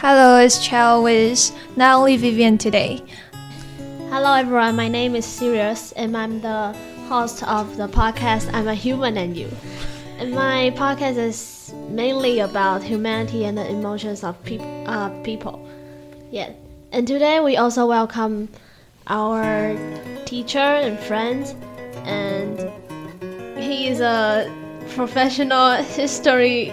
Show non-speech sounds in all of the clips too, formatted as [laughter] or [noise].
Hello, it's Chao with only Vivian today. Hello, everyone. My name is Sirius, and I'm the host of the podcast I'm a Human and You. And my podcast is mainly about humanity and the emotions of peop- uh, people. Yeah. And today we also welcome our teacher and friend, and he is a professional history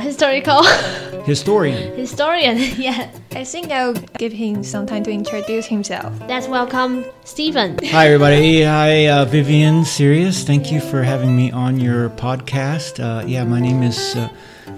historical [laughs] Historian. historian. [laughs] yeah. I think I'll give him some time to introduce himself. Let's welcome Stephen. Hi, everybody. Hi, uh, Vivian Sirius. Thank you for having me on your podcast. Uh, yeah, my name is uh,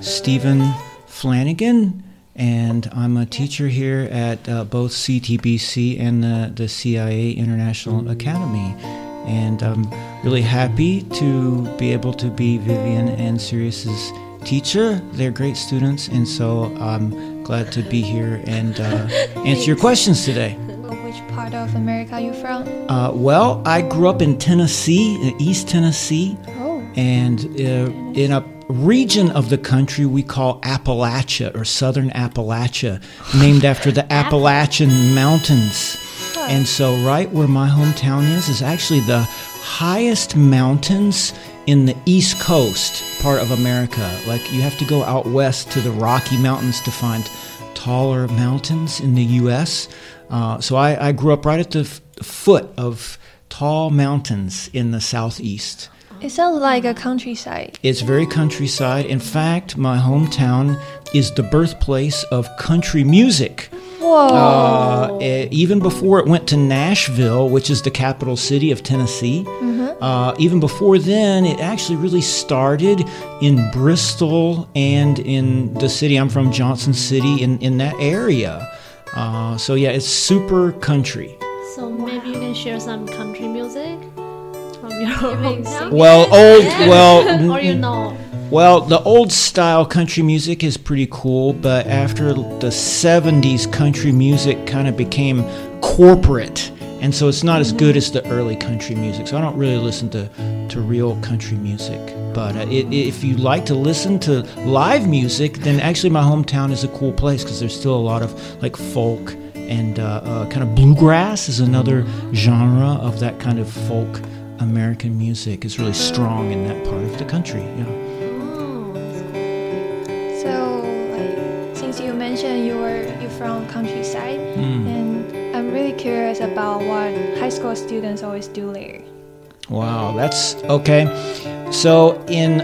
Stephen Flanagan, and I'm a teacher here at uh, both CTBC and the, the CIA International Academy. And I'm really happy to be able to be Vivian and Sirius's teacher. They're great students, and so I'm glad to be here and uh, [laughs] answer your questions today. Which part of America are you from? Uh, well, I grew up in Tennessee, uh, East Tennessee, Oh, and uh, in a region of the country we call Appalachia or Southern Appalachia, named after the [laughs] Appalachian Mountains. And so, right where my hometown is, is actually the highest mountains in the East Coast part of America. Like, you have to go out west to the Rocky Mountains to find taller mountains in the U.S. Uh, so, I, I grew up right at the f- foot of tall mountains in the southeast. it sounds like a countryside. It's very countryside. In fact, my hometown is the birthplace of country music. Whoa. Uh, eh, even before it went to Nashville, which is the capital city of Tennessee, uh, even before then, it actually really started in Bristol and in the city I'm from, Johnson City, in, in that area. Uh, so, yeah, it's super country. So maybe you can share some country music from your hometown. Well, old, well, [laughs] or you know. Well, the old style country music is pretty cool, but after the 70s, country music kind of became corporate. And so it's not as good as the early country music. So I don't really listen to, to real country music. But uh, it, if you like to listen to live music, then actually my hometown is a cool place because there's still a lot of like folk and uh, uh, kind of bluegrass is another genre of that kind of folk American music. is really strong in that part of the country. Yeah. Curious about what high school students always do there. Wow, that's okay. So, in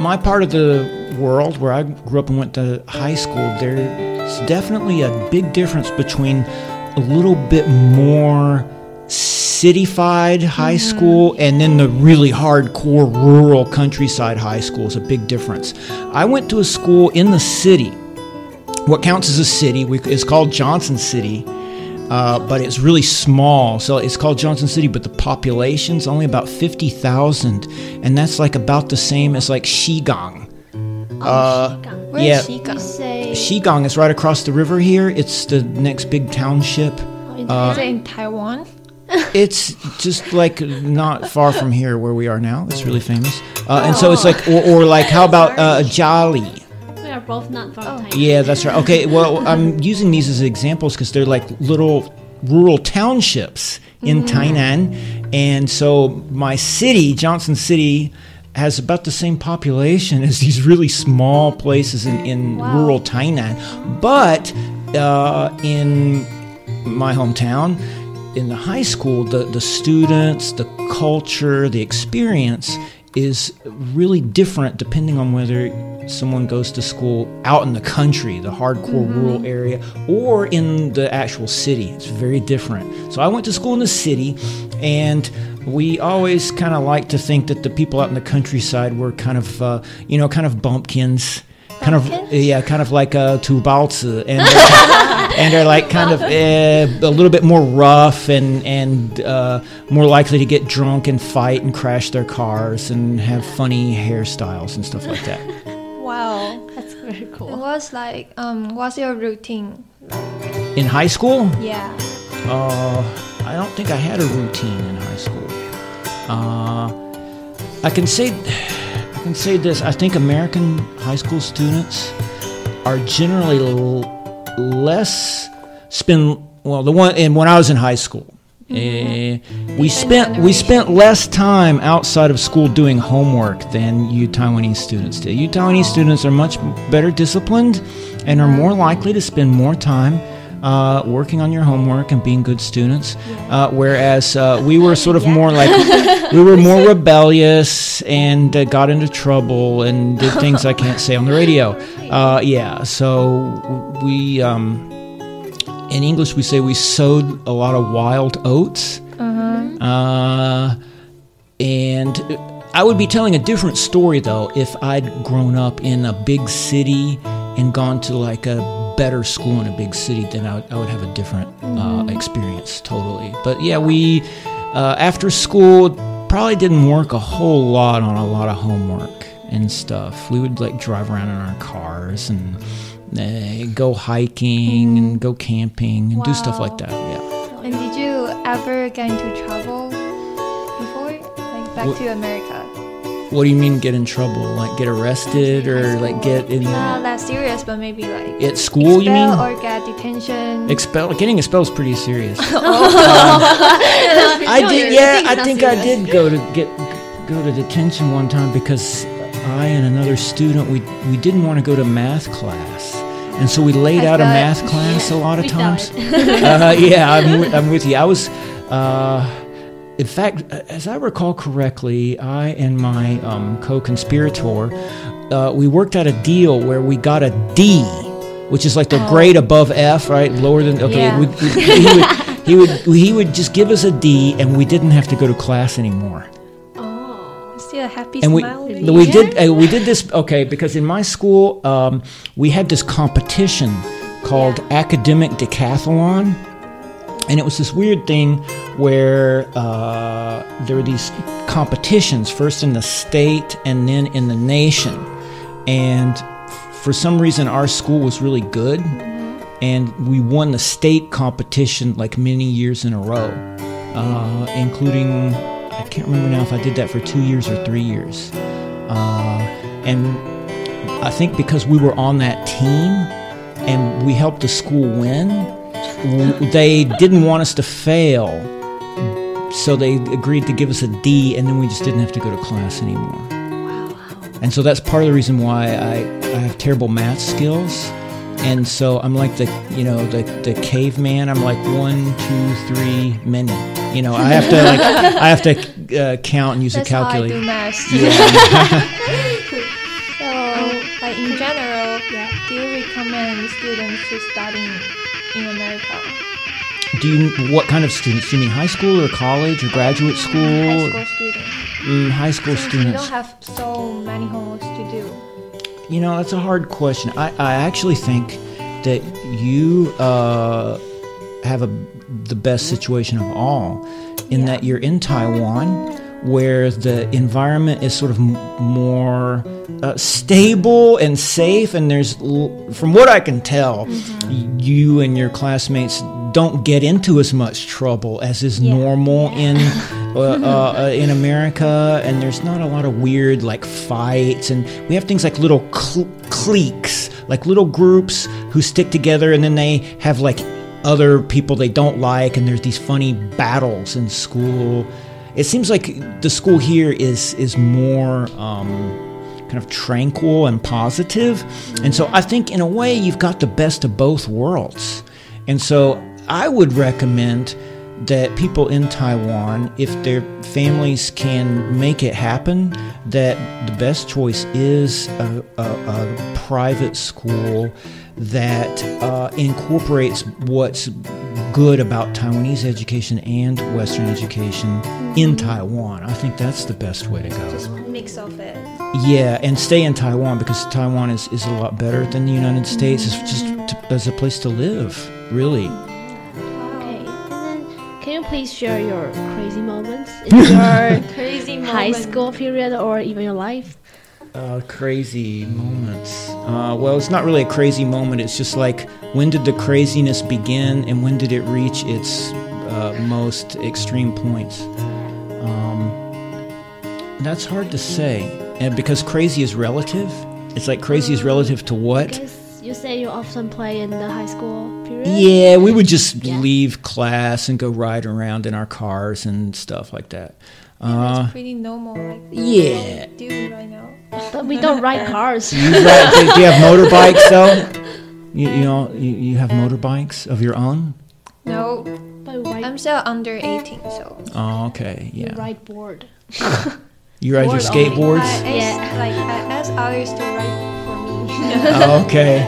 my part of the world where I grew up and went to high school, there's definitely a big difference between a little bit more cityfied high mm-hmm. school and then the really hardcore rural countryside high school is a big difference. I went to a school in the city. What counts as a city is called Johnson City uh, but it's really small. So it's called Johnson City, but the population's only about 50,000. And that's like about the same as like Shigang. Uh, Shigang. Where's yeah. You Shigang? say Shigang is right across the river here. It's the next big township. in uh, Is it in Taiwan? [laughs] It's just like not far from here where we are now. It's really famous. Uh, and so it's like, or, or like, how about uh, Jali? We are both not from Taiwan. Yeah, that's right. Okay, well, I'm using these as examples because they're like little rural townships in Tainan. And so my city, Johnson City, has about the same population as these really small places in, in rural Tainan. But uh, in my hometown, in the high school, the, the students, the culture, the experience is really different depending on whether someone goes to school out in the country, the hardcore rural area, or in the actual city. It's very different. So I went to school in the city, and we always kind of like to think that the people out in the countryside were kind of, uh, you know, kind of bumpkins. Kind of, yeah, kind of like uh, Tubalzi, and [laughs] they're, and they're like kind of uh, a little bit more rough and and uh, more likely to get drunk and fight and crash their cars and have funny hairstyles and stuff like that. [laughs] Wow. That's very And cool. what's like um what's your routine? In high school, Yeah. uh, I don't think I had a routine in high school. Uh, I can say, I can say this. I think American high school students are generally l- less spend well the one and when I was in high school eh, we spent we spent less time outside of school doing homework than you Taiwanese students did. You Taiwanese students are much better disciplined and are more likely to spend more time uh, working on your homework and being good students. Uh, whereas uh, we were sort of more like [laughs] we were more rebellious and uh, got into trouble and did things I can't say on the radio. Uh, yeah, so we. Um, in English, we say we sowed a lot of wild oats. Uh, and I would be telling a different story though if I'd grown up in a big city and gone to like a better school in a big city. Then I would, I would have a different uh, experience totally. But yeah, we uh, after school probably didn't work a whole lot on a lot of homework and stuff. We would like drive around in our cars and uh, go hiking and go camping and do stuff like that. Yeah. And did you ever get into trouble before? Like back What- to America? What do you mean get in trouble? Like get arrested or like get in Not that serious, but maybe like at school? You mean or get detention. expel? Getting expelled is pretty serious. [laughs] Oh. Um, [laughs] I did. Yeah, I think I did go to get go to detention one time because I and another student we we didn't want to go to math class. And so we laid out a math class [laughs] a lot of times. [laughs] uh, yeah, I'm, I'm with you. I was, uh, in fact, as I recall correctly, I and my um, co-conspirator, uh, we worked out a deal where we got a D, which is like the grade above F, right? Lower than okay. Yeah. we- we- he, would, he would he would just give us a D, and we didn't have to go to class anymore Happy and we smile. we did uh, we did this okay because in my school um, we had this competition called academic decathlon. And it was this weird thing where uh, there were these competitions first in the state and then in the nation. And for some reason our school was really good. And we won the state competition like many years in a row uh, including can't remember now if I did that for two years or three years. Uh, and I think because we were on that team and we helped the school win, they didn't want us to fail. So they agreed to give us a D, and then we just didn't have to go to class anymore. And so that's part of the reason why I, I have terrible math skills. And so I'm like the you know the the caveman. I'm like one, two, three, many. You know I have to like I have to uh, count and use That's a how I do calculator. math. Yeah. [laughs] So, [laughs] like in general, yeah. do you recommend students to study in America? Do you what kind of students? Do you mean high school or college or graduate school? High school students. Mm, high school Since students. don't have so many homeworks to do. You know, that's a hard question. I, I actually think that you uh, have a, the best situation of all in that you're in Taiwan where the environment is sort of m- more uh, stable and safe and there's l- from what I can tell y- you and your classmates don't get into as much trouble as is normal in [laughs] uh, uh, uh, in America, and there's not a lot of weird like fights, and we have things like little cl- cliques, like little groups who stick together, and then they have like other people they don't like, and there's these funny battles in school. It seems like the school here is is more. Um, kind of tranquil and. And so I think in a way you've got the best of both worlds. And so I would recommend that people in Taiwan, if their families can make it happen, that the best choice is a, a, a private school that uh, incorporates what's good about Taiwanese education and Western education in Taiwan. I think that's the best way to go. Just mix of it. Yeah, and stay in Taiwan because Taiwan is, is a lot better than the United States. It's just to, as a place to live, really. Okay. And then, can you please share your crazy moments in [laughs] your Crazy high school period or even your life? Uh, crazy moments. Uh, well, it's not really a crazy moment. It's just like when did the craziness begin and when did it reach its uh, most extreme points? Um, that's hard to say, and because crazy is relative. It's like crazy is relative to what? You say you often play in the high school period. Yeah, we would just Yeah. leave class and go ride around in our cars and stuff like that. Uh, it's pretty normal, like yeah. what we do right now. [laughs] But we don't ride [laughs] cars. you ride, do, do you have [laughs] motorbikes though? You, you know, you, you have motorbikes of your own? No, But we I'm still under 18, so Oh, okay, we yeah. ride board. You ride your board only. skateboards? I, I, Yeah. like I ask others to write for me. Oh, okay.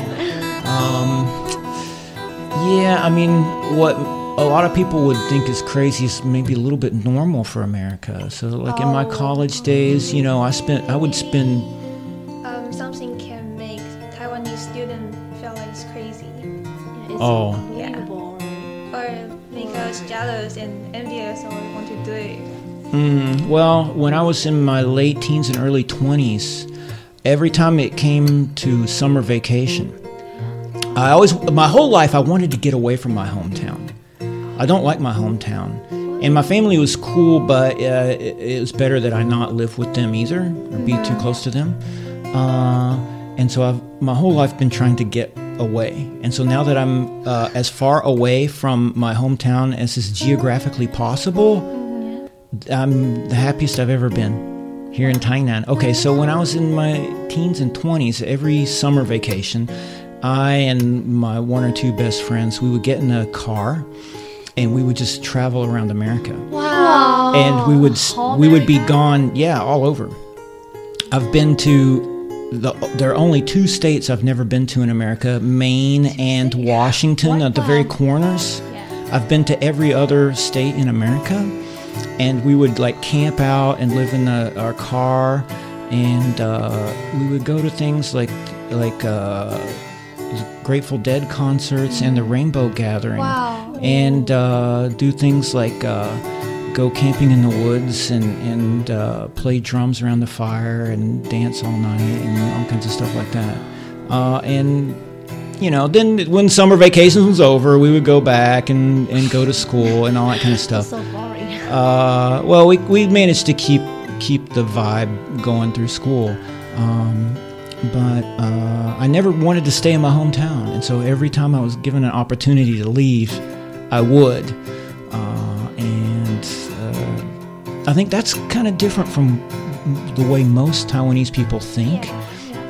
Um, yeah, I mean, what a lot of people would think is crazy is maybe a little bit normal for America. So, like in my Oh. college days, you know, I spent, I would spend, um, something can make Taiwanese student feel like it's crazy, Yeah, it's Oh. unbelievable. or make us jealous and envious, or want to do it. mm, well, when I was in my late teens and early 20s, every time it came to summer vacation, I always, my whole life, I wanted to get away from my hometown. I don't like my hometown. And my family was cool, but uh, it, it was better that I not live with them either or be too close to them. Uh, and so I've my whole life been trying to get away. And so now that I'm uh, as far away from my hometown as is geographically possible, I'm the happiest I've ever been here in Tainan. Okay, so when I was in my teens and 20s, every summer vacation, I and my one or two best friends, we would get in a car and we would just travel around America. Wow. And we would Whole we would be gone, yeah, all over. I've been to the, there are only two states I've never been to in America, Maine and Washington at the very corners. Yeah. I've been to every other state in America, and we would like camp out and live in our car, and uh, we would go to things like like uh, Grateful Dead concerts and the Rainbow Gathering, Wow. And uh, do things like uh, go camping in the woods and and uh, play drums around the fire and dance all night and all kinds of stuff like that, uh, and you know, then when summer vacations was over, we would go back and, and go to school and all that kind of [laughs] stuff. So boring. Uh, well, we, we managed to keep keep the vibe going through school, um, but uh, I never wanted to stay in my hometown, and so every time I was given an opportunity to leave, I would. Uh, and uh, I think that's kind of different from the way most Taiwanese people think. Yeah.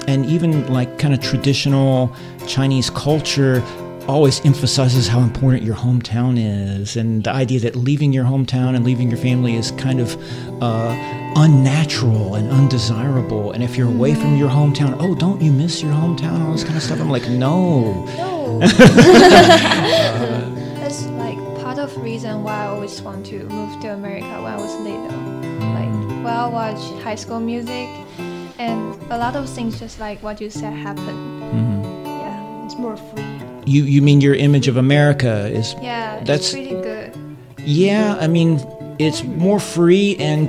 and even like kind of traditional Chinese culture always emphasizes how important your hometown is and the idea that leaving your hometown and leaving your family is kind of uh, unnatural and undesirable. And if you're away from your hometown oh don't you miss your hometown? all this kind of stuff. I'm like no. No. That's [laughs] [laughs] always want to move to America when I was little. Like, well, I watch High School Music, and a lot of things just like what you said happen. Mhm. Yeah, It's more free. you you mean your image of america is yeah, That's- it's pretty good. Yeah, I mean, it's more free and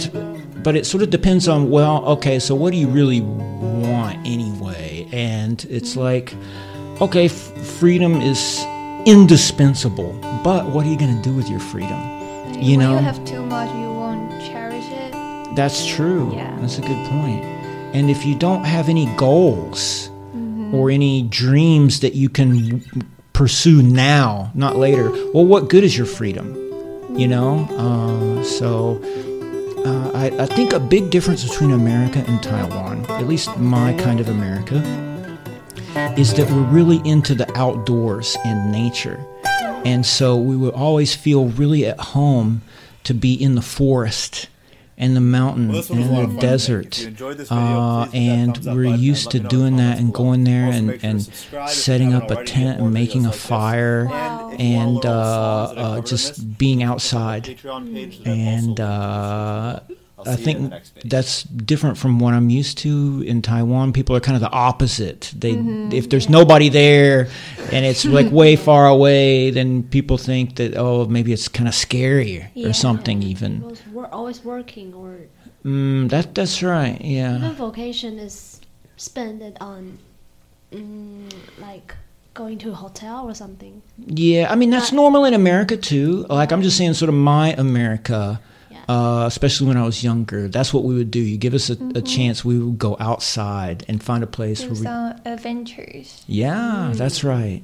but it sort of depends on well, okay, so what do you really want anyway? And it's like okay, f- freedom is indispensable, but what are you going to do with your freedom? You when know? you have too much, you won't cherish it. That's true. Yeah. That's a good point. And if you don't have any goals Mm-hmm. or any dreams that you can pursue now, not later, well, what good is your freedom? You know? Uh, so uh, I, I think a big difference between America and Taiwan, at least my kind of America, is that we're really into the outdoors and nature. And so we would always feel really at home to be in the forest and the mountain Well, this one was a lot and the desert. If you enjoyed this video, Uh, please hit that and we're used to me know in the doing that and going there Also, and, sure and subscribe if you setting up a tent and making a like fire Wow. And and want all the songs uh, uh, just being check out my outside. Patreon page that And uh, I see you in think the next video. that's different from what I'm used to in Taiwan. People are kind of the opposite. They Mm-hmm. if there's nobody there and it's like [laughs] way far away, then people think that oh maybe it's kind of scary Yeah. or something even. We're always working, or Mm, that that's right. Yeah. even vacation is spent it on, mm, like going to a hotel or something. Yeah, I mean that's normal in America too. Like I'm just saying, sort of my America. Uh, especially when I was younger. That's what we would do. You give us a, Mm-hmm. a chance, we would go outside and find a place Do where we. adventures. Yeah, that's right.